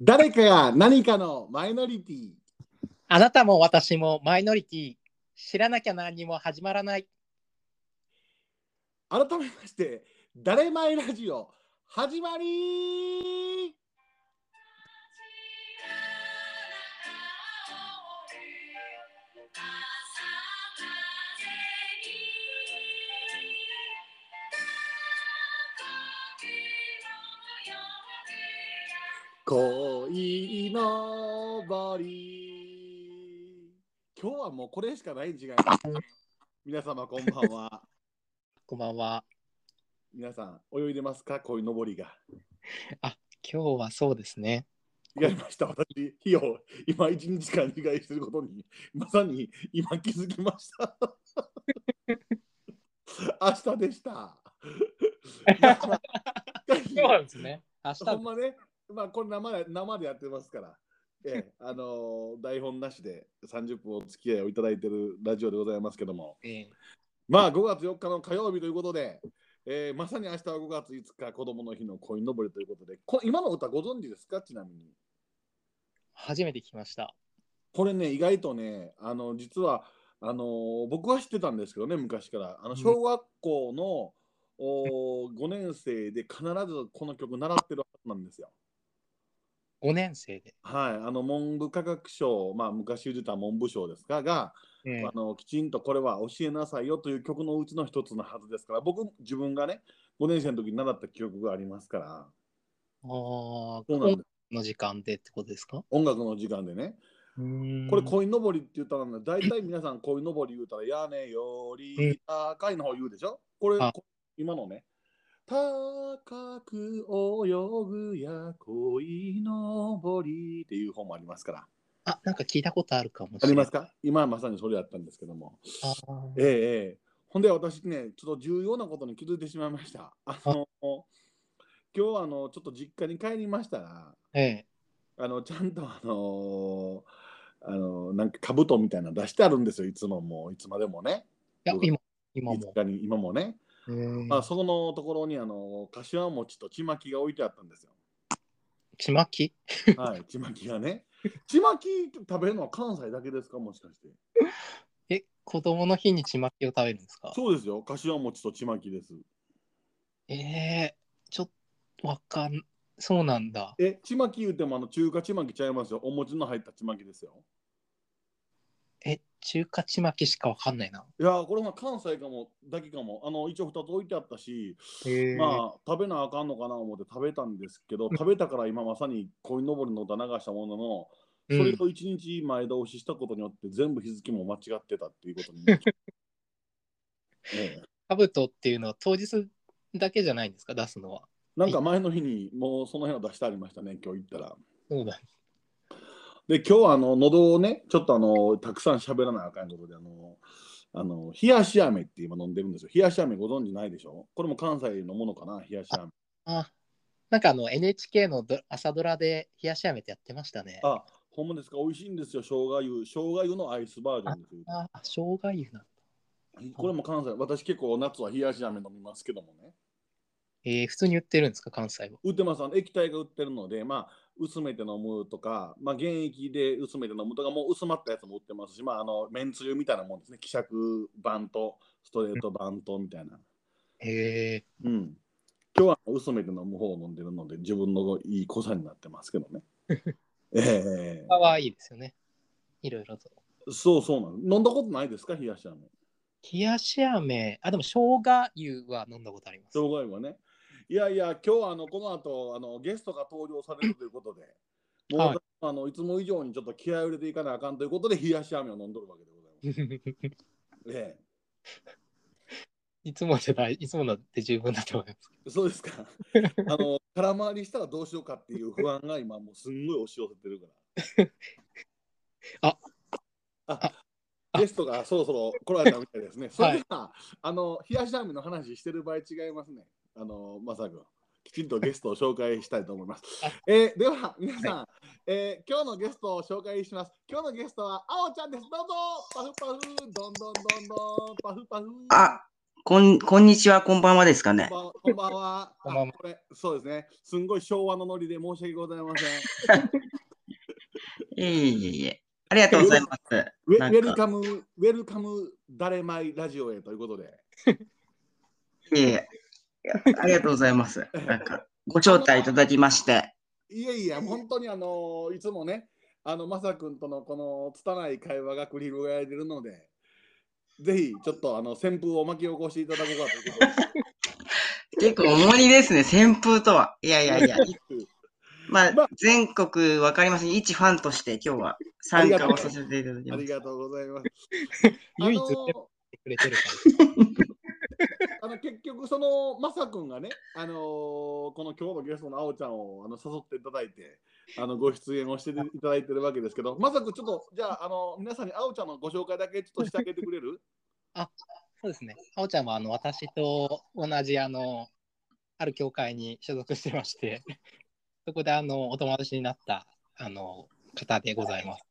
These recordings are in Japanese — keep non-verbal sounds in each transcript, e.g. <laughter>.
誰かが何かのマイノリティ。あなたも私もマイノリティ。知らなきゃ何にも始まらない。改めまして、誰マイラジオ始まり恋のぼり。今日はもうこれしかないん違います。皆様こんばんは。こんばんは。皆さん泳いでますか？恋のぼりが。あ、今日はそうですね。やりました。私、日を今一日間理解していることに、まさに今気づきました。<laughs> 明日でした。<laughs> まあそうなんですね。明日ほんまね、まあこれ生で生でやってますから。ええ、<laughs> あのー台本なしで30分お付き合いをいただいているラジオでございますけども、えーまあ5月4日の火曜日ということで、えーまさに明日は5月5日子供の日の恋のぼりということで、こ今の歌ご存知ですか？ちなみに。初めて聞きました。これね、意外とね、あの実はあの僕は知ってたんですけどね、昔から。あの小学校の、お5年生で必ずこの曲習ってるはずなんですよ。5年生で。はい、あの文部科学省、まあ、昔言ってた文部省ですが、が、えーあのきちんとこれは教えなさいよという曲のうちの一つのはずですから、僕、自分がね、5年生の時に習った記憶がありますから、あーそうなんです。の時間でってことですか？音楽の時間でね。これ、恋のぼりって言ったらね、大体皆さん恋のぼり言うたら、屋根より高いの方言うでしょ？これ今のね。高く泳ぐや恋のぼりっていう本もありますから。あ、なんか聞いたことあるかもしあれない。りますか？今はまさにそれやったんですけども。ええええ。ほんで私ね、ちょっと重要なことに気づいてしまいました。あの、今日はあの、ちょっと実家に帰りましたら、ええあの、ちゃんとあのあの、なんか兜みたいなの出してあるんですよ、いつももう、いつまでもね。いや、僕今、今も。今もね。えーまあ、そこのところにあの、柏餅とちまきが置いてあったんですよ。ちまき？はい、ちまきがね。<laughs> ちまき食べるのは関西だけですか、もしかして。<laughs> え、子供の日にちまきを食べるんですか？そうですよ、柏餅とちまきです。ええちょっとわかん、そうなんだ。え、ちまき言うてもあの中華ちまきちゃいますよ。お餅の入ったちまきですよ。え、中華ちまきしかわかんないな。いやーこれは関西かもだけかも。あの一応2つ置いてあったし、ええまあ食べなあかんのかな思って食べたんですけど、食べたから今まさに鯉のぼりの歌流したものの、それを1日前倒ししたことによって全部日付も間違ってたっていうことに。<laughs> ええカブトっていうのは当日だけじゃないんですか出すのは。なんか前の日にもうその辺を出してありましたね、今日行ったら。そうだ。で、今日はあの喉をね、ちょっとあのたくさん喋らなあかんことで、あの、あの冷やし飴って今飲んでるんですよ。冷やし飴ご存知ないでしょ？これも関西のものかな、冷やし飴。あ、なんかあの NHK のド朝ドラで冷やし飴ってやってましたね。あ、ほんまですか、美味しいんですよ、生姜湯。生姜湯のアイスバージョンですよ。あ、生姜湯なんだ。これも関西、私結構夏は冷やし飴飲みますけどもね。えー、普通に売ってるんですか？関西は。売ってます、あの液体が売ってるので、まあ、薄めて飲むとか、まあ、原液で薄めて飲むとか、もう薄まったやつも売ってますし、まあ、あの、めんつゆみたいなもんですね。希釈版とストレート版とみたいな。へえうん。今日は薄めて飲む方を飲んでるので、自分のいい濃さになってますけどね。<laughs> ええー。かわいいですよね。いろいろと。そうそうなの。飲んだことないですか、冷やし飴。冷やし飴、あ、でも生姜湯は飲んだことあります。障害はね。いやいや、今日はあのこの後あのゲストが登場されるということで、もう、はいあのいつも以上にちょっと気合を入れていかなあかんということで、冷やし飴を飲んどるわけでございます。<laughs> えいつもじゃない、いつもので十分だと思います。え、そうですか。<laughs> あの空回りしたらどうしようかっていう不安が今もうすんごい押し寄せてるから。<laughs> ああゲストがそろそろ来られたみたいですね。それでは、あの冷やし飴の話してる場合違いますね。あのまさくん。きちんとゲストを紹介したいと思いますあ。えーでは、皆さん、えー今日のゲストを紹介します。今日のゲストは、あおちゃんです。どうぞパフパフ、どんどんどんどん、パフパフ。あ、こん、こんにちは、こんばんはですかね。こんばんこんばんは。こんばんはあこれそうですね。すんごい昭和のノリで申し訳ございません。<laughs> いえいえいえ。ありがとうございます。ウェルカム、ウェルカム誰前ラジオへということで。いえありがとうございます。なんか、ご招待いただきまして。いやいや、本当にあのいつもね、あの、まさくんとのこの拙い会話が繰り広げられているので、ぜひちょっとあの旋風を巻き起こしていただこうかということで。結構重荷ですね、旋風とは。いやいやいや。<laughs> まあまあ、全国わかりません。一ファンとして今日は参加をさせていただきます。ありがとうございます。唯一くれてるから。<laughs> あの結局そのまさくんがね、あのーこの今日のゲストのあおちゃんをあの誘っていただいてあのご出演をしていただいてるわけですけどまさくんちょっとじゃああの皆さんにあおちゃんのご紹介だけちょっとしてあげてくれる？あそうですね。あおちゃんはあの私と同じあのある教会に所属してまして、そこであのお友達になったあの方でございます。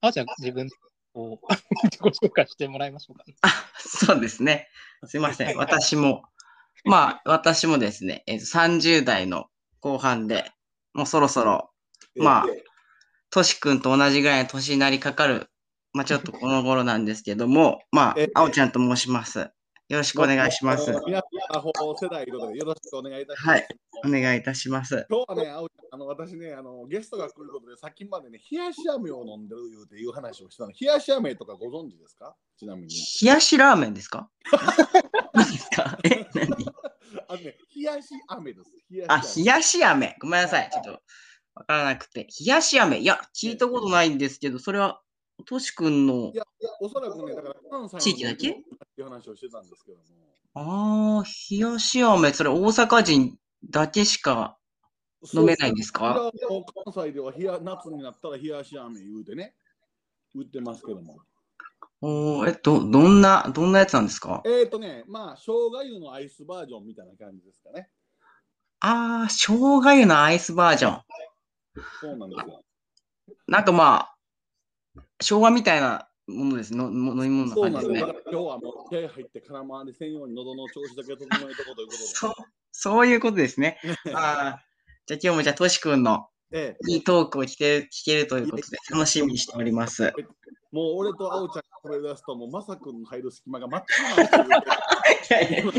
あおちゃん、自分を自己紹介してもらいましょうか、ね。そうですね。すいません。はい私も、まあ、私もですね、えーと30代の後半で、もうそろそろ、まあえートシ君と同じぐらいの年になりかかる、まあちょっとこの頃なんですけども、まあえ、あおちゃんと申します。よろしくお願いします皆さんアホ世代ということでよろしくお願いいたします。はいお願いいたします。今日はね、ああの私ねあの、ゲストが来ることで、さっきまでね、冷やし飴を飲んでるいうていう話をしたの。冷やし飴とかご存知ですか？ちなみに。冷やしラーメンですか？<laughs> 何ですか？え、何？あのね、冷やし飴です。冷やしあ、飴冷やし飴。ごめんなさい。ちょっとわからなくて。冷やし飴。いや、聞いたことないんですけど、それは、としくんのい、や、いやおそらくね、だから関西の地域だけ？っていう話をしてたんですけども。ああ、冷やし飴。それ大阪人だけしか飲めないんですか？関西では冷や夏になったら冷やし飴言うてね、売ってますけども。おーえっと、どんな、どんなやつなんですか？えっ、ー、とね、まあ、生姜湯のアイスバージョンみたいな感じですかね。ああ、生姜湯のアイスバージョン。そうなんですよ。なんかまあ、生姜みたいなものです。のも飲み物なんですよ。な感じですね今日はもう手入って空回りせんように喉の調子だけ整えとこうということで。そう、そういうことですね。ああ、じゃあ今日もじゃあ、としくんのええ、いいトークを聞ける聞けるということで、楽しみにしております。もう俺とあおちゃんがこれ出すと、もうまさくんの入る隙間が全くないという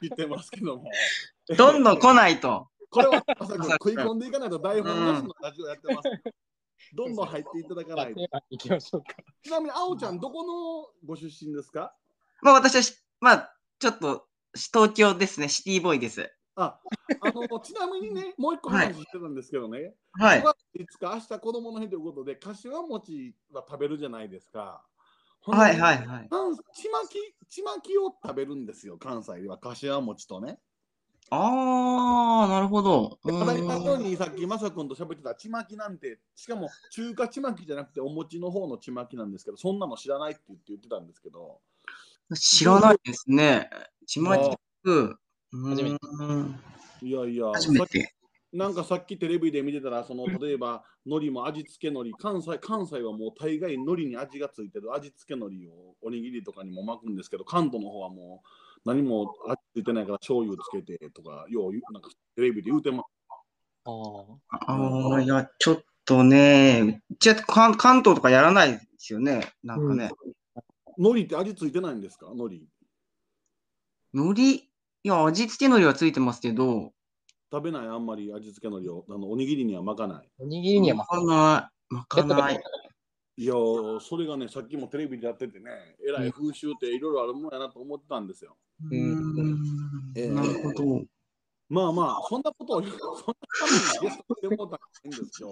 起きてますけども。どんどん来ないと。これはまさくん食い込んでいかないと台本なしのラジオやってます。どんどん入っていただかないと。行きましょうか。ちなみにあおちゃん、どこのご出身ですか？まあ私はし、まあ、ちょっと、東京ですね、シティボーイです。あ、あの、ちなみにね、<laughs> もう一個話してたんですけどね、はい5。月5日、明日子供の日ということで、かしわ餅は食べるじゃないですか。はいはいはい。関ちまき、ちまきを食べるんですよ、関西では、かしわ餅とね。ああ、なるほど。う当たり前のようーんにさっきまさくんと喋ってたちまきなんて、しかも中華ちまきじゃなくてお餅の方のちまきなんですけど、そんなの知らないって言って言ってたんですけど、知らないですね。ちまきく。初めいやいや。なんかさっきテレビで見てたら、その例えば海苔も味付け海苔、関西関西はもう大概海苔に味がついてる味付け海苔をおにぎりとかにも巻くんですけど、関東の方はもう何も味ついてないから醤油つけてとか、よう言うなんかテレビで言うてます。あーああ、いや、ちょっとね、じゃあ関関東とかやらないですよね。なんかね。海苔って味ついてないんですか？海苔。海苔、いや、味付け海苔はついてますけど、食べない？あんまり味付け海苔をあのおにぎりには巻かない。おにぎりにはま巻かない。巻かない。いやー、それがね、さっきもテレビでやっててね、えらい風習っていろいろあるもんやなと思ってたんですよ。うーんえーなるほど。まあまあ、そんなことを言う、<laughs> そんなためにゲストったんじゃないんですよ。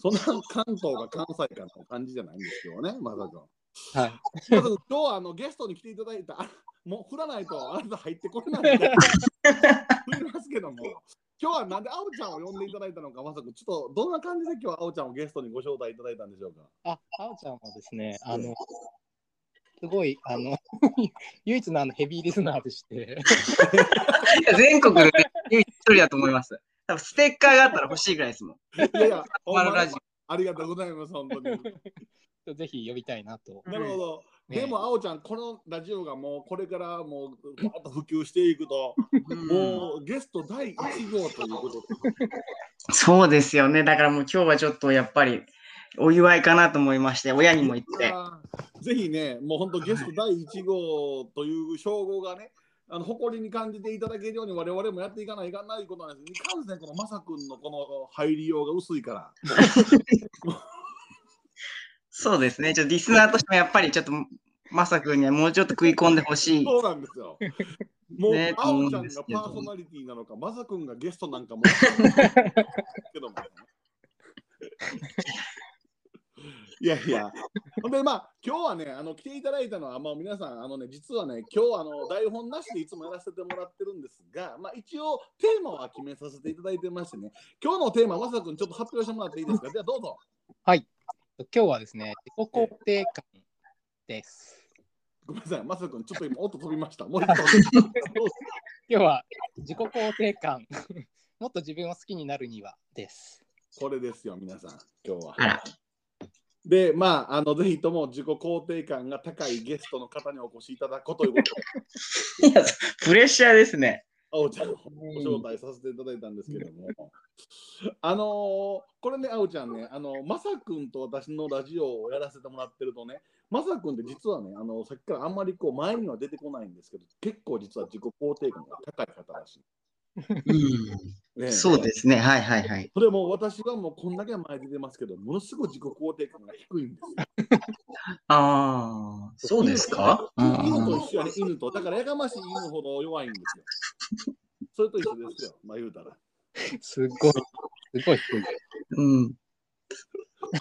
そんな関東が関西かの感じじゃないんですよね、まさか。はい。今日はあのゲストに来ていただいた、あ <laughs> もう振らないとあなた入ってこれないんで、振りますけども、今日はなんであおちゃんを呼んでいただいたのか、まさか、ちょっとどんな感じで今日はあおちゃんをゲストにご招待いただいたんでしょうか。あ、あおちゃんはですね、あの、すごい、あの、<laughs> 唯一のあのヘビーリスナーでして、い <laughs> や全国で唯一一人だと思います。多分ステッカーがあったら欲しいぐらいですもん。いやいや、ありがとうございます、本当に。ぜひ呼びたいなと。なるほど。ねでも、あおちゃん、このラジオがもうこれからもうバーッと普及していくと、うんもうゲスト第1号ということで、そうですよね。だからもう今日はちょっとやっぱりお祝いかなと思いまして、親にも言って。<laughs> ぜひね、もう本当ゲスト第1号という称号がね、あの誇りに感じていただけるように我々もやっていかないかんないことなんです。いかんせんこのまさくんのこの入りようが薄いから。<laughs> そうですね。ちょっとリスナーとしてもやっぱりちょっとまさくんにはもうちょっと食い込んでほしい。そうなんですよ。もう、ねあおちゃんがパーソナリティなのか、まさくんがゲストなんかもけども。いやいや、ほんでまあ今日はね、あの来ていただいたのは、まあ、皆さん、あのね、実はね、今日あの台本なしでいつもやらせてもらってるんですが、まあ、一応テーマは決めさせていただいてましてね、今日のテーマ、まさくん、ちょっと発表してもらっていいですか、ではどうぞ。はい。今日はですね、自己肯定感です。ごめんなさい、まさくん、ちょっと今、音飛びました。もう一回 <laughs> 今日は自己肯定感、<laughs> もっと自分を好きになるにはです。これですよ、皆さん、今日は。で、まあ、あの <laughs> ぜひとも自己肯定感が高いゲストの方にお越しいただくことということで、<laughs> いや、プレッシャーですね。あおちゃんをご招待させていただいたんですけども、あのーこれね、あおちゃんね、あのまさくんと私のラジオをやらせてもらってるとね、まさくんって実はね、あのさっきからあんまりこう前には出てこないんですけど、結構実は自己肯定感が高い方らしうん、い。ね、そうですね。はいはいはい。それも私はもうこんだけ前に出てますけど、ものすごい自己肯定感が低いんですよ。ああ、そうですか？うん犬と一緒やね、犬と。だからやかましい犬ほど弱いんですよ。それと一緒ですよ、まあ言うたら。すごい、すごい低い。うん。い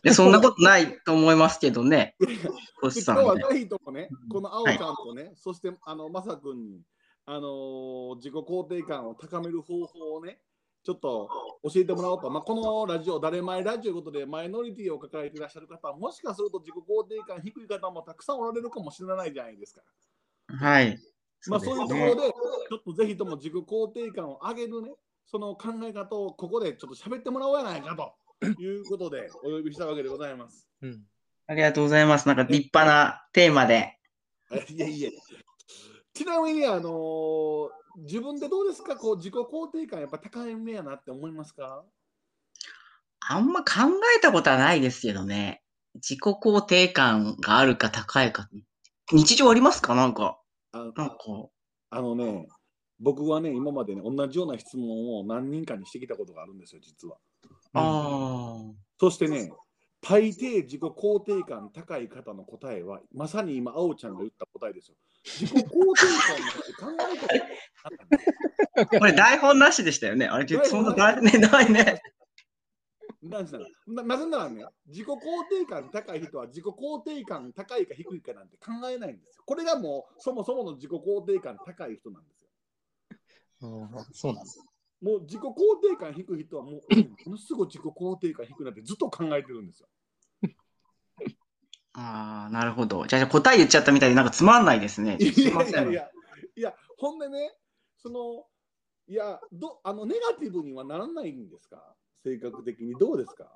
や、そんなことないと思いますけどね。今日はさんね。ぜひともね、このあおちゃんとね、そしてあのまさくんに、あのー自己肯定感を高める方法をね、ちょっと教えてもらおうと、まあ、このラジオ、誰前ラジオということで、マイノリティを抱えていらっしゃる方、もしかすると自己肯定感低い方もたくさんおられるかもしれないじゃないですか。はい。まあ、そういうところで、ちょっとぜひとも自己肯定感を上げるね、その考え方をここでちょっと喋ってもらおうやないかということでお呼びしたわけでございます。うん。ありがとうございます。なんか立派なテーマで。<laughs> いやいや。ちなみに、あのー自分でどうですか？こう自己肯定感やっぱ高いめやなって思いますか？あんま考えたことはないですけどね。自己肯定感があるか高いか。日常ありますか？なんか。あなんか。あのね、僕はね、今までね、同じような質問を何人かにしてきたことがあるんですよ、実は。ああ。そしてね、大抵自己肯定感高い方の答えは、まさに今、あおちゃんが言った答えですよ。自己肯定感なんて考えたことないこれ台本なしでしたよね。あれ、そんな台ね、ないね。なぜならななぜならね、自己肯定感高い人は自己肯定感高いか低いかなんて考えないんですよ。これがもうそもそもの自己肯定感高い人なんですよ。うんそうなんです。もう自己肯定感低い人はもう、うんものすごい自己肯定感低くなってずっと考えてるんですよ。ああ、なるほど。じゃあ答え言っちゃったみたいで、なんかつまんないですね。い。やいやいや、いや、ほんでね、その、いや、どあのネガティブにはならないんですか？性格的にどうですか？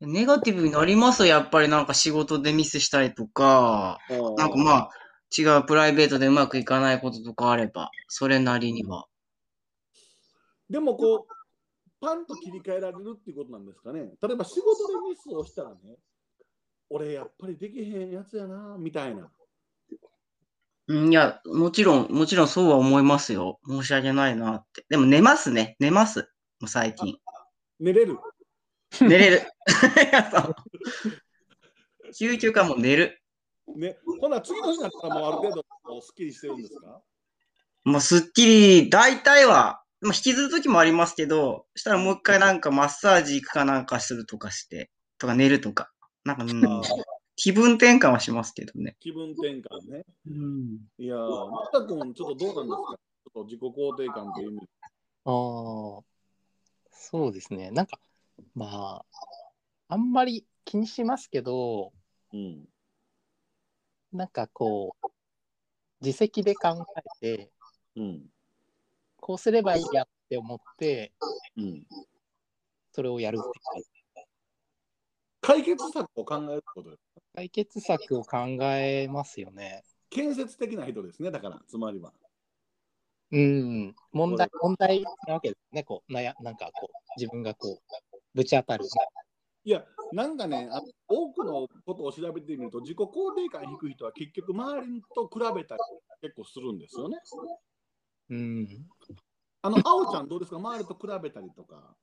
ネガティブになりますよやっぱりなんか仕事でミスしたりとか、なんかまあ、違うプライベートでうまくいかないこととかあれば、それなりには。でもこう、パンと切り替えられるっていうことなんですかね。例えば仕事でミスをしたらね、俺やっぱりできへんやつやな、みたいな。うんいや、もちろん、もちろんそうは思いますよ。申し訳ないなって。でも寝ますね。寝ます。もう最近。寝れる。寝れる。い <laughs> やそう究極はもう寝る。ね、ほな次の日になったらもうある程度こうすっきりしてるんですか？もうすっきり、大体は、まあ、引きずる時もありますけど、したらもう一回なんかマッサージ行くかなんかするとかして、とか寝るとか。なんか、うんあー気分転換はしますけどね。気分転換ね。うん。いやー、また君、ちょっとどうなんですか？ちょっと自己肯定感という意味で。ああ、そうですね。なんか、まあ、あんまり気にしますけど、うん。なんかこう、自責で考えて、うん。こうすればいいやって思って、うん。それをやるっていう解決策を考えることです。解決策を考えますよね。建設的な人ですね、だから、つまりは。うん、問題、問題なわけですね。こう、なや、なんかこう、自分がこう、ぶち当たる。いや、なんかね、あ多くのことを調べてみると、自己肯定感低い人は結局、周りと比べたり結構するんですよね。うん。あの、あおちゃんどうですか？周りと比べたりとか。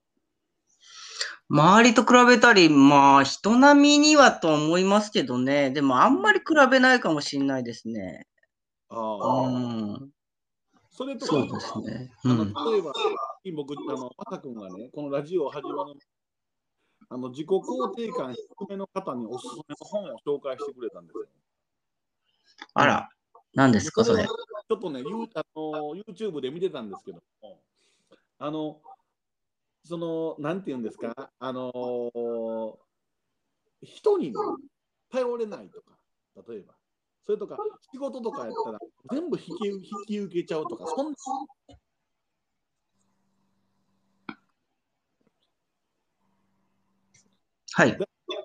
周りと比べたり、まあ、人並みにはと思いますけどね。でも、あんまり比べないかもしれないですね。あうあ、ん。それとか、そうですね。うあのん。例えば、僕、あの、まさくんがね、このラジオ始まるあの自己肯定感低めの方におすすめの本を紹介してくれたんですよ。あら、何ですか、それち。ょっとね、ユーあの YouTube で見てたんですけども、あの、その、なんて言うんですか、あの、人に、ね、頼れないとか、例えば、それとか、仕事とかやったら、全部引き引き受けちゃうとか、そんな、はい。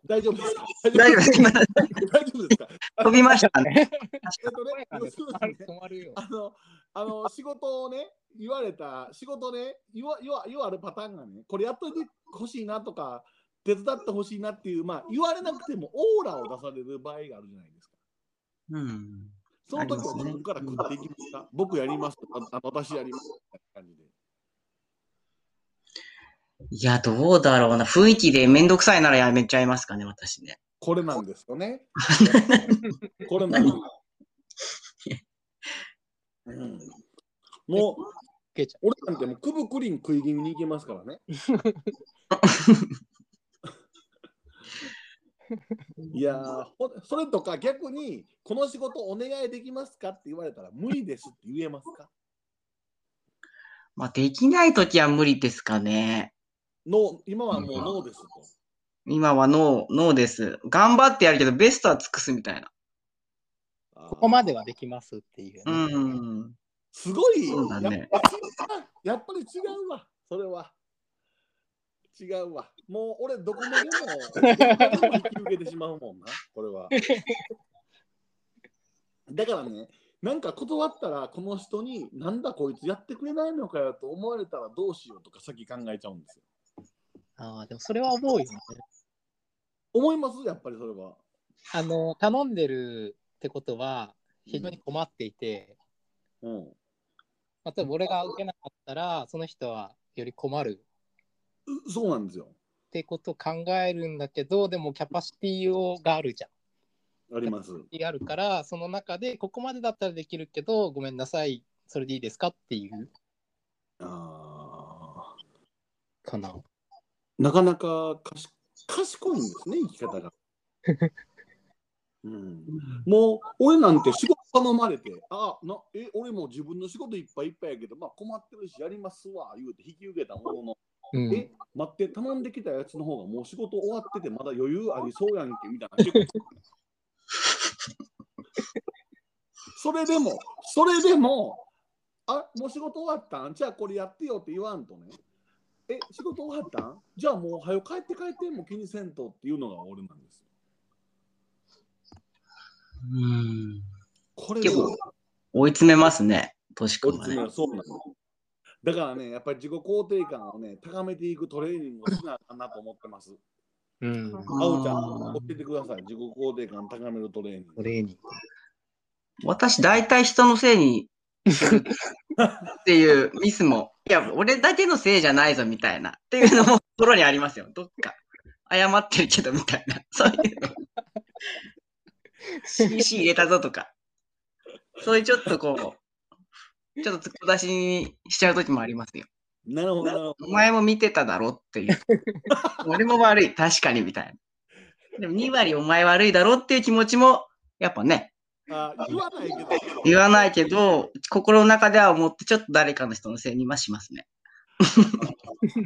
大丈夫ですか？大丈夫です。今大丈夫ですか？飛びましたね。<laughs> えっとね、要するにね止まるよ。あの、あの <laughs> 仕事をね、言われた、仕事ね、言わ言わ言われるパターンがね、これやっといてほしいなとか、手伝ってほしいなっていう、まあ、言われなくてもオーラを出される場合があるじゃないですか。うん。その時は自分から食っていきますか、僕やりますとか、あ私やりますみたいな感じで。いや、どうだろうな。雰囲気でめんどくさいならやめちゃいますかね、私ね。これなんですよね。<laughs> これなんです。うん、もう、けちゃ俺なんてもうくぶくりん食い気味に行けますからね。<laughs> いやそれとか逆にこの仕事お願いできますかって言われたら無理ですって言えますか？まあ、できないときは無理ですかね。ノー今はもうノーですと。今はノー、ノーです。頑張ってやるけど、ベストは尽くすみたいな。こここまではできますっていう、うね。ん。すごい、そうだねやっぱやっぱり違うわ、それは。違うわ。もう俺どこまでもどこまでも引き受けてしまうもんな、これは。だからね、なんか断ったらこの人になんだこいつやってくれないのかよと思われたらどうしようとか先考えちゃうんですよ。ああ、でもそれは思うよね。思います？やっぱりそれは。あの、頼んでるってことは、非常に困っていて、うん。例えば俺が受けなかったら、その人はより困るうそうなんですよ。ってことを考えるんだけど、でもキャパシティをがあるじゃん。あります。あるから、その中で、ここまでだったらできるけど、ごめんなさい、それでいいですかっていうあかな。ーなかなかかし賢いんですね、生き方が。<laughs> うん、もう俺なんて仕事頼まれて、あなえ俺も自分の仕事いっぱいいっぱいやけど、まあ、困ってるしやりますわ言うて引き受けたものの、うん、え待って頼んできたやつの方がもう仕事終わっててまだ余裕ありそうやんけみたいな。<laughs> それでも、それでも、あもう仕事終わったん？じゃあこれやってよって言わんとね。え、仕事終わったん？じゃあもう早く帰って帰ってもう気にせんとっていうのが俺なんですよ。うん。これ結構追い詰めますね、としくんはね追い詰め。るそうなの。だからね、やっぱり自己肯定感をね、高めていくトレーニングをしなあかんなと思ってます。うん、ああおちゃん、教えてください。自己肯定感高めるトレーニング。トレーニング。私、大体人のせいにっていうミスも、<laughs> いや、俺だけのせいじゃないぞみたいな、っていうのも心にありますよ。どっか。謝ってるけどみたいな。そういうの。CC 入れたぞとか。そういうちょっとこう、ちょっと突っ出しにしちゃうときもありますよ。なるほど、なるほど。お前も見てただろっていう。俺も悪い、確かにみたいな。でも2割お前悪いだろっていう気持ちも、やっぱね、あ言わないけど。言わないけど、心の中では思って、ちょっと誰かの人のせいにはしますね。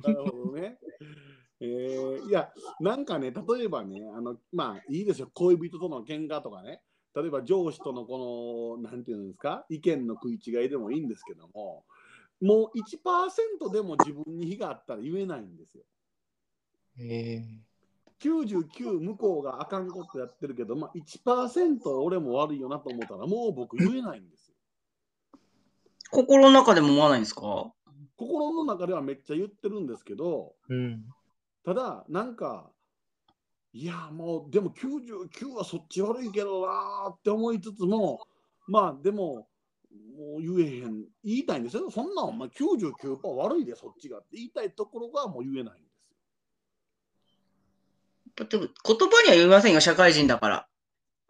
なるほどね。えー、いや、なんかね、例えばね、あのまあいいですよ、恋人との喧嘩とかね、例えば上司とのこの、なんていうんですか、意見の食い違いでもいいんですけども、もう1%でも自分に非があったら言えないんですよ。え99向こうがあかんことやってるけど、まあ、1%俺も悪いよなと思ったらもう僕言えないんですよ。心の中でも思わないんですか？心の中ではめっちゃ言ってるんですけどうん。ただなんかいやもうでも99はそっち悪いけどなーって思いつつもまあでももう言えへん言いたいんですよそんなんお前99%悪いでそっちがって言いたいところがもう言えないんですよ。でも言葉には言いませんよ、社会人だから。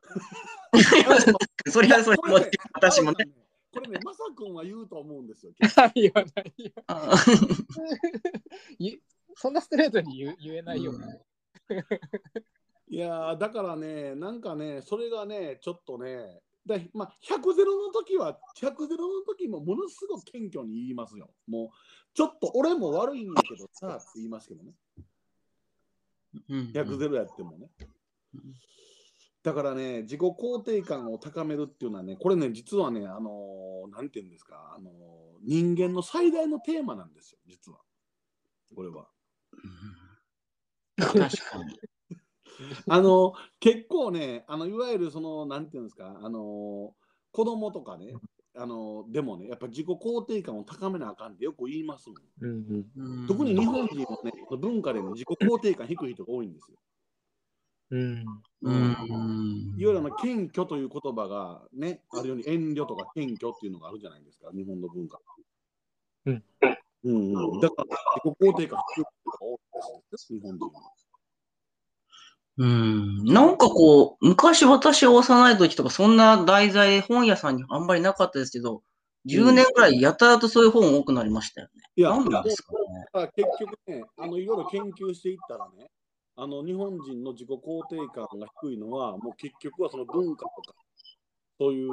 <laughs> それはそれも私もね。これね、まさくんは言うと思うんですよ。<laughs> 言わないよ。<laughs> そんなストレートに言う言えないよ。いやーだからね、なんかね、それがね、ちょっとね、でまあ、100ゼロの時は、100ゼロの時もものすごく謙虚に言いますよ。もう、ちょっと俺も悪いんやけどさって言いますけどね。うん100ゼロやってもね。だからね、自己肯定感を高めるっていうのはね、これね、実はね、あのーなんていうんですか、あのー人間の最大のテーマなんですよ、実は。これは。確かに。<laughs> あの結構ね、あのいわゆるその、なんていうんですか、あの子供とかね、あのでもね、やっぱ自己肯定感を高めなあかんってよく言いますもん。うんうん特に日本人のね、文化でも自己肯定感低い人が多いんですよ。うん。うん。いわゆるあの謙虚という言葉がね、あるように遠慮とか謙虚っていうのがあるじゃないですか、日本の文化。うん。うんうん、だから自己肯定感低い人が多いです、日本人は。うん。なんかこう、昔私が幼い時とか、そんな題材本屋さんにあんまりなかったですけど、10年ぐらいやたらとそういう本多くなりましたよね。いや、なんなんですかね。だから結局ね、あのいろいろ研究していったらね、あの日本人の自己肯定感が低いのは、もう結局はその文化とか、そういう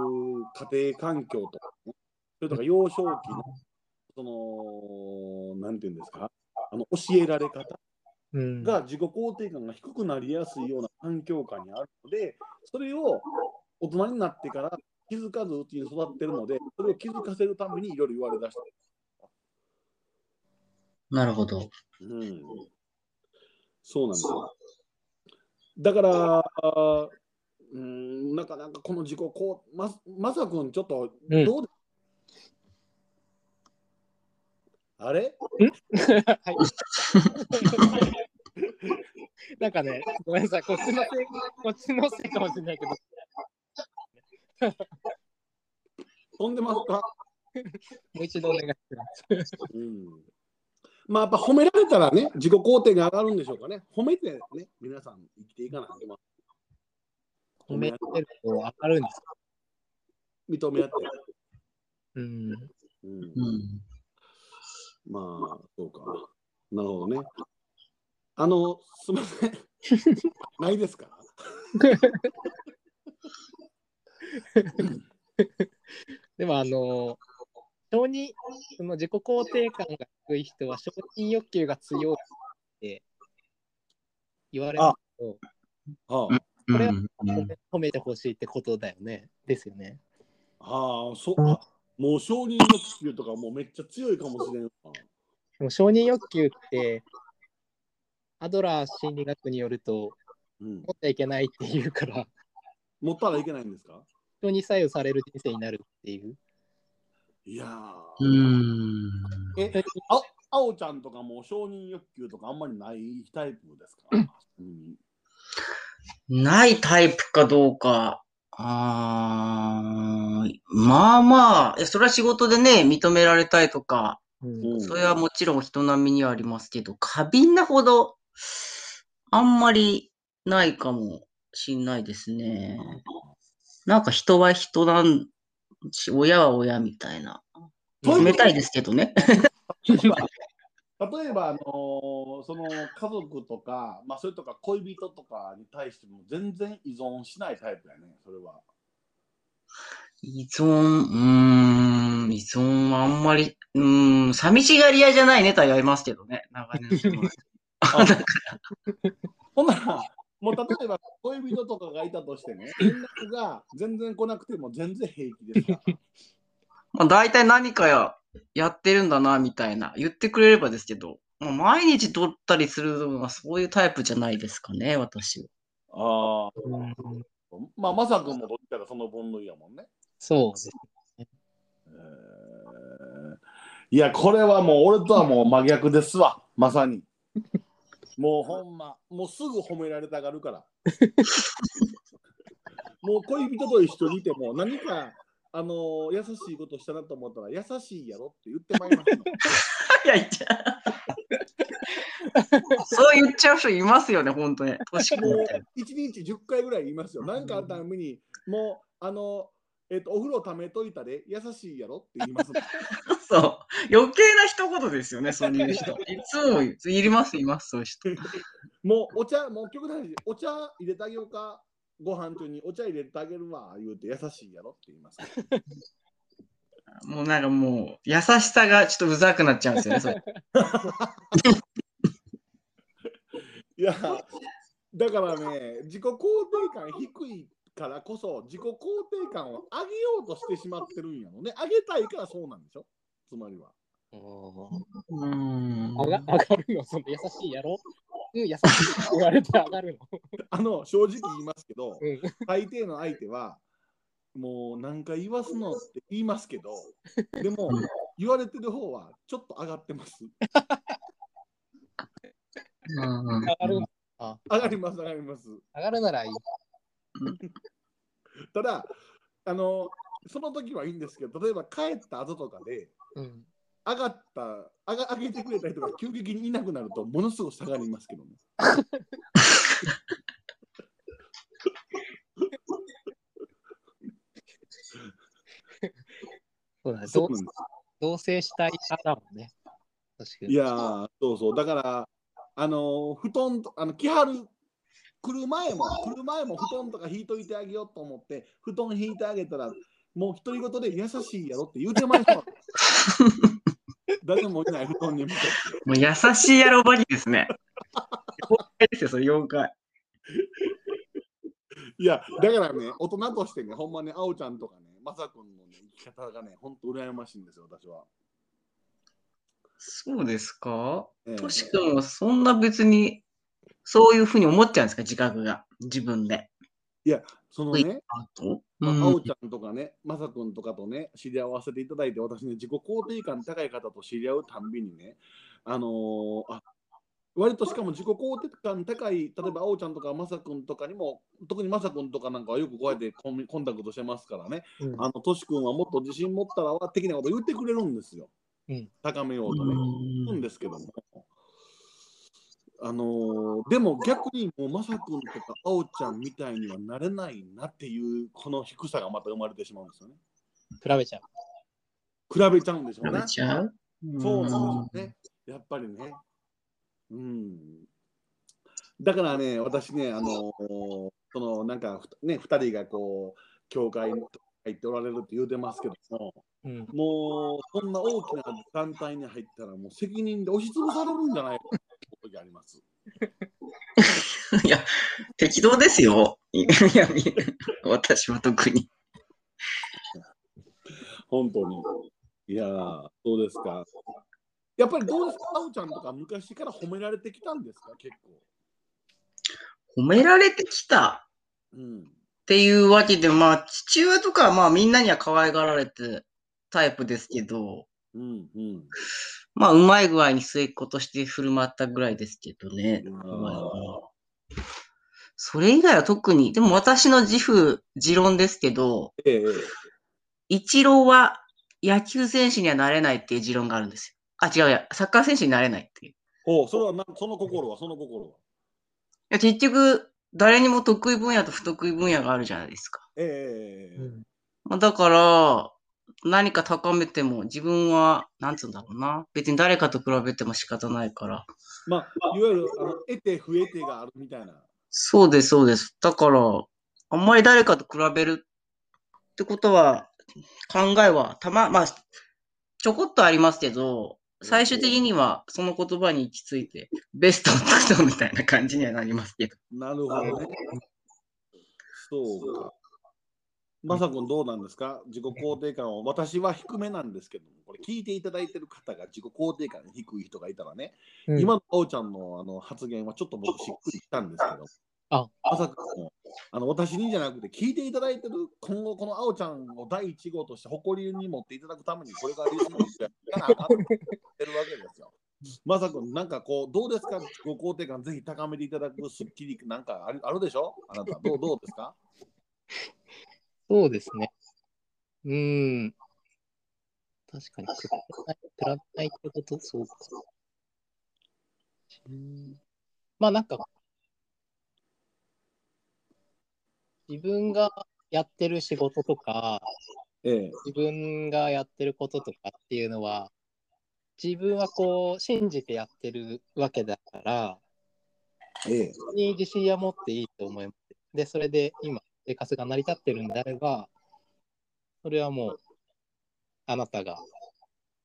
家庭環境とかね、それとか幼少期の、その、なんていうんですか、あの教えられ方うん。が自己肯定感が低くなりやすいような環境下にあるので、それを大人になってから気づかずうちに育ってるので、それを気づかせるためにいろいろ言われだした。なるほど。うん、そうなんですよ。だから、うん、なかなかこの自己こう、ままさくん、ちょっとうんどうで、あれ？はい。<laughs> なんかね、ごめんなさい、こっちのせい、こっちのせいかもしれないけど、飛んでますか、<laughs> もう一度お願いします。うん、まあ、やっぱ褒められたらね、自己肯定が上がるんでしょうかね。褒めてね、皆さん生きていかないと褒めてると上がるんですか？認め合って。うん。うんうん。まあ、そうか。なるほどね。あの、すみません。ないですか？<laughs> でも、あの、承認、その自己肯定感が低い人は承認欲求が強いって言われますけど、はこれはうん褒めてほしいってことだよね。ですよね。あ、はあ、そう、あもう承認欲求とかもうめっちゃ強いかもしれんわ。でも承認欲求って、アドラー心理学によると、うん持っちゃいけないっていうから、持ったらいけないんですか？人に左右される人生になるっていう。いやうー、ん。え、あ、あおちゃんとかも承認欲求とかあんまりないタイプですか、うん、ないタイプかどうか。あーまあまあ、えそれは仕事でね、認められたいとか、うんそれはもちろん人並みにはありますけど、過敏なほど、あんまりないかもしんないですね。なんか人は人なんし、親は親みたいな。冷たいですけどね。<laughs> 例えば、あのーその家族とか、まあ、それとか恋人とかに対しても全然依存しないタイプやね、それは。依存、うーん、依存はあんまり、うーん、寂しがり屋じゃないねとは言われますけどね。長年の友達あ <laughs> ほんなら、もう例えば恋人とかがいたとしてね、連絡が全然来なくても全然平気ですから。<laughs> まあ、大体何かややってるんだな、みたいな。言ってくれればですけど、まあ毎日撮ったりするのはそういうタイプじゃないですかね、私は。ああ、うんまあ、まさくんもどっちからその分類やもんね。そうです。えーいや、これはもう俺とはもう真逆ですわ、まさに。もうほんま、もうすぐ褒められたがるから。<laughs> もう恋人と一緒にいても何か、あのー優しいことしたなと思ったら優しいやろって言ってまいりますの。いや、言っちゃう。そう言っちゃう人いますよね、本当に。年子もうみたいな1日10回ぐらい言いますよ。何かあったために、もう、あのえっと、お風呂ためといたで優しいやろって言います。そう。余計な一言ですよね、そういう人。いつもいります、います、そういう人。<laughs> もうお茶、もう極端にお茶入れてあげようか、ご飯中にお茶入れてあげるわ、言うて優しいやろって言います。<laughs> もうなんかもう、優しさがちょっとうざくなっちゃうんですよね、それ。<laughs> いや、だからね、自己肯定感低いからこそ、自己肯定感を上げようとしてしまってるんやろね。上げたいからそうなんでしょ？つまりは。うーん。上が上がるの、その優しいやろうん、優しいって言われて上がるの。<laughs> あの、正直言いますけど、うん、大抵の相手は、もう何回言わすのって言いますけど、<laughs> でも、言われてる方はちょっと上がってます。うん上がるあ上がります、上がります。上がるならいい。ただ、あの、その時はいいんですけど、例えば帰った後とかで、うん。上がった、上が上げてくれた人が急激にいなくなると、ものすごく下がりますけどね。<laughs> そうだね。同そうなんです同棲したい派だもんね。確かに。いやー、そうそう。だから、あのー布団と、あの、来はる、来る前も、来る前も布団とか引いといてあげようと思って、布団引いてあげたら、もう独り言で優しいやろって言うてまいそう。<laughs> 誰もいない布団に向かって。<laughs> もう優しいやろばりですね。<laughs> 妖怪ですよ、それ妖怪。いや、だからね、大人としてね、ほんまね、あおちゃんとかね、まさくんのね、生き方がね、ほんと羨ましいんですよ、私は。そうですか？ええとしくんはそんな別に、そういうふうに思っちゃうんですか、自覚が。自分で。そのね、あとまあ、うんあおちゃんとかね、まさくんとかとね、知り合わせていただいて、私ね、自己肯定感高い方と知り合うたんびにね、あのーあ割としかも自己肯定感高い、例えばあおちゃんとかまさくんとかにも、特にまさくんとかなんかはよくこうやってコンコンタクトしてますからね、うんあの、としくんはもっと自信持ったらわ的なこと言ってくれるんですよ。うん高めようとね。言うんうんですけども。あのーでも逆にもうまさくんとかあおちゃんみたいにはなれないなっていうこの低さがまた生まれてしまうんですよね。比べちゃう。比べちゃうんでしょうね食べ。ちゃう？そうなんですよね。やっぱりね。うん。だからね、私ね、あのーそのなんかふね、2人がこう、教会に入っておられるって言うてますけども、うん。もうそんな大きな団体に入ったら、もう責任で押しつぶされるんじゃないか時あります。<laughs> いや、適当ですよ。<laughs> いや、私は特に。本当に。いやー、どうですか？やっぱりどうですか、あおちゃんとか昔から褒められてきたんですか、結構。褒められてきた？うん。っていうわけで、まあ、父親とかはまあみんなには可愛がられてタイプですけど、うんうん。まあ、うまい具合に末っ子として振る舞ったぐらいですけどね。それ以外は特に、でも私の自負、持論ですけど、ええ一郎は野球選手にはなれないっていう持論があるんですよ。あ、違うや、サッカー選手になれないっていう。いおうそれはな、その心は、その心は。や結局、誰にも得意分野と不得意分野があるじゃないですか。ええうんまあ、だから、何か高めても自分は、なんつうんだろうな。別に誰かと比べても仕方ないから。まあ、いわゆる、あの、得て増えてがあるみたいな。そうです、そうです。だから、あんまり誰かと比べるってことは、考えはたま、まあ、ちょこっとありますけど、最終的にはその言葉に行き着いて、ベストを尽くそうみたいな感じにはなりますけど。なるほどね。そうか。まさくんどうなんですか？自己肯定感を私は低めなんですけどもこれ聞いていただいてる方が自己肯定感低い人がいたらね、うん。今のあおちゃんのあの発言はちょっと僕しっくりしたんですけどあ。まさくあの私にじゃなくて聞いていただいてる今後このあおちゃんを第一号として誇りに持っていただくためにこれからリズムをやらなあってるわけですよ。まさくんなんかこうどうですか？自己肯定感ぜひ高めていただくスッキリなんかあるあるでしょ？あなたどうどうですか？そうですね。うーん。確かに、比べない、比べないってこと、そうか。うんまあなんか、自分がやってる仕事とか、ええ自分がやってることとかっていうのは、自分はこう、信じてやってるわけだから、ええに自信は持っていいと思います。で、それで今、生活が成り立ってるんであれば、それはもう、あなたが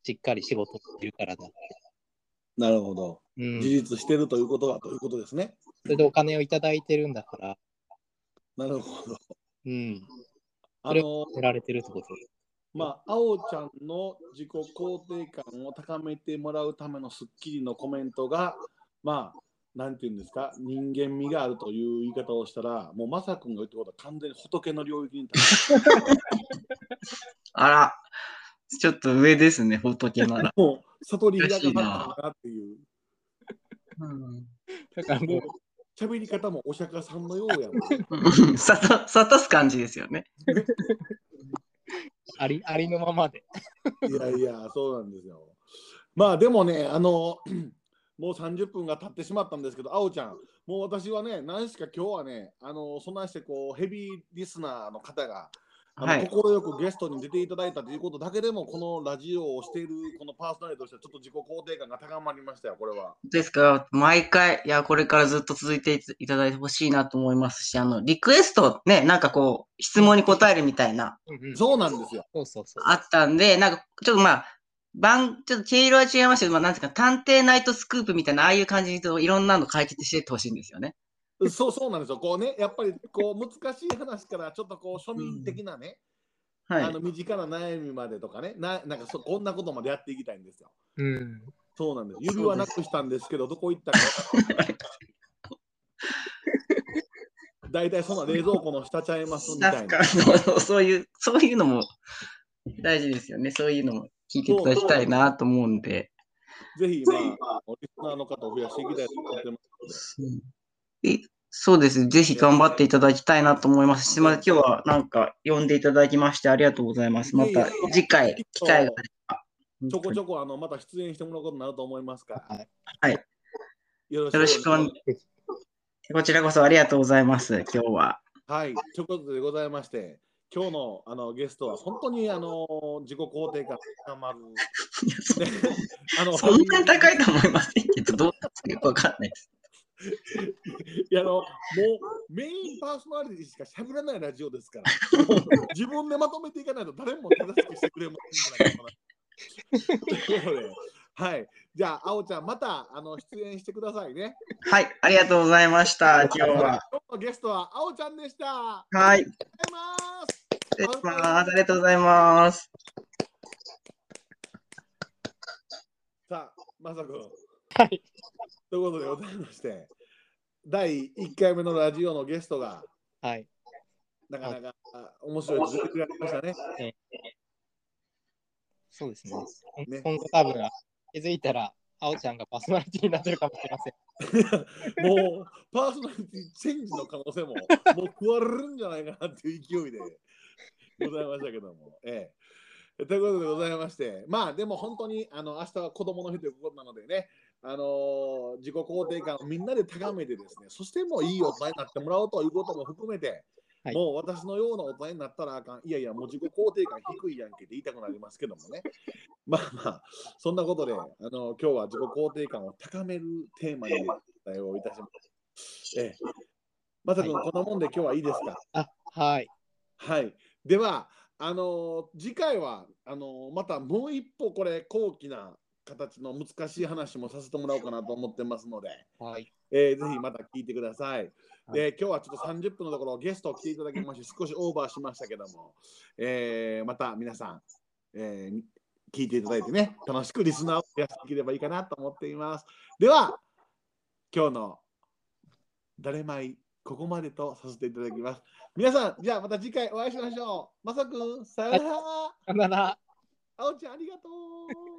しっかり仕事をしてるからだって。なるほど。うん。事実してるということはということですね。それでお金をいただいてるんだから、なるほど。うん。あの、売られてるってこと。まあ、あおちゃんの自己肯定感を高めてもらうためのスッキリのコメントが、まあ、なんていうんですか、人間味があるという言い方をしたら、もうまさくんが言ってることは完全に仏の領域に <laughs> あら、ちょっと上ですね、仏なら。<laughs> もう悟り開かされたんだなっていう。うんだからもう、喋り方もお釈迦さんのようやもん。さと悟す感じですよね。<laughs> ありありのままで。いやいや、そうなんですよ。まあでもね、あの、もう30分が経ってしまったんですけど、あおちゃん、もう私はね、何しか今日はね、あの、そんなしてこう、ヘビーリスナーの方が、あのはい快くゲストに出ていただいたということだけでも、このラジオをしているこのパーソナリティとしては、ちょっと自己肯定感が高まりましたよ、これは。ですか？ら、毎回、いや、これからずっと続いていただいてほしいなと思いますし、あの、リクエストね、なんかこう、質問に答えるみたいな、うんうんそうなんですよ。そうそうそう。あったんで、なんか、ちょっとまあ、番、ちょっと毛色は違いましたけど、まあ、なんていうか、探偵ナイトスクープみたいな、ああいう感じにいろんなの解決していってほしいんですよね。そうそうなんですよ。こうね、やっぱりこう難しい話からちょっとこう庶民的なね、はいあの。身近な悩みまでとかね、ななんかそこんなことまでやっていきたいんですよ。うん。そうなんです。指輪なくしたんですけど、どこ行ったか。<laughs> 大体そんな冷蔵庫の下ちゃいますみたないんな。かそうそういう、そういうのも大事ですよね。そういうのも聞いていただきたいなと思うんで。ぜひ、まあ、リスナーの方を増やしていきたいと思ってますので。えそうです。ぜひ頑張っていただきたいなと思いますし、まあ、今日はなんか呼んでいただきましてありがとうございます。また次回、機会があれば。ちょこちょこあのまた出演してもらうことになると思いますから。はい。はい。よよろしくお願いこちらこそありがとうございます。今日は。はい、ということでございまして、今日のあのゲストは本当にあの自己肯定感が高まる。ね、<laughs> あのそんなに高いと思いませんけど、どうなんですか？よくわかんないです。<laughs> いやあのもうメインパーソナリティしか喋らないラジオですから、<laughs> 自分でまとめていかないと誰も手助けしてくれませんから。はい、じゃあ、あおちゃん、またあの出演してくださいね。はい、ありがとうございました。今日は。今日のゲストはあおちゃんでした。ありはい、がとうございます。失礼します。ありがとうございます。さあ、まさくん。はい。ということでございまして、第1回目のラジオのゲストが、はい。なかなか面白いと出てくれましたね。そうですね。ね今後多分、気づいたら、あおちゃんがパーソナリティになってるかもしれません。<laughs> もう、パーソナリティチェンジの可能性も、もう食われるんじゃないかなっていう勢いでございましたけども。ええ、ということでございまして、まあでも本当にあの明日は子供の日ということなのでね、あのー自己肯定感をみんなで高めてですね、そしてもういい大人になってもらおうということも含めて、はいもう私のような大人になったらあかん、いやいや、もう自己肯定感低いやんけって言いたくなりますけどもね。<laughs> まあまあ、そんなことで、あの今日は自己肯定感を高めるテーマに対応いたします。ええ、まさくん、こんなもんで今日はいいですか？あ、はい。はい。では、あのー次回はあのーまたもう一歩これ高貴な形の難しい話もさせてもらおうかなと思ってますので、はい。えーぜひまた聞いてください。はいで今日はちょっと30分のところゲストを来ていただきまして少しオーバーしましたけども、えーまた皆さん、えー聞いていただいてね楽しくリスナーを増やしていければいいかなと思っています。では今日の「誰まい」ここまでとさせていただきます。皆さんじゃあまた次回お会いしましょう。まさくんさよなら。さよなら。あおちゃんありがとう。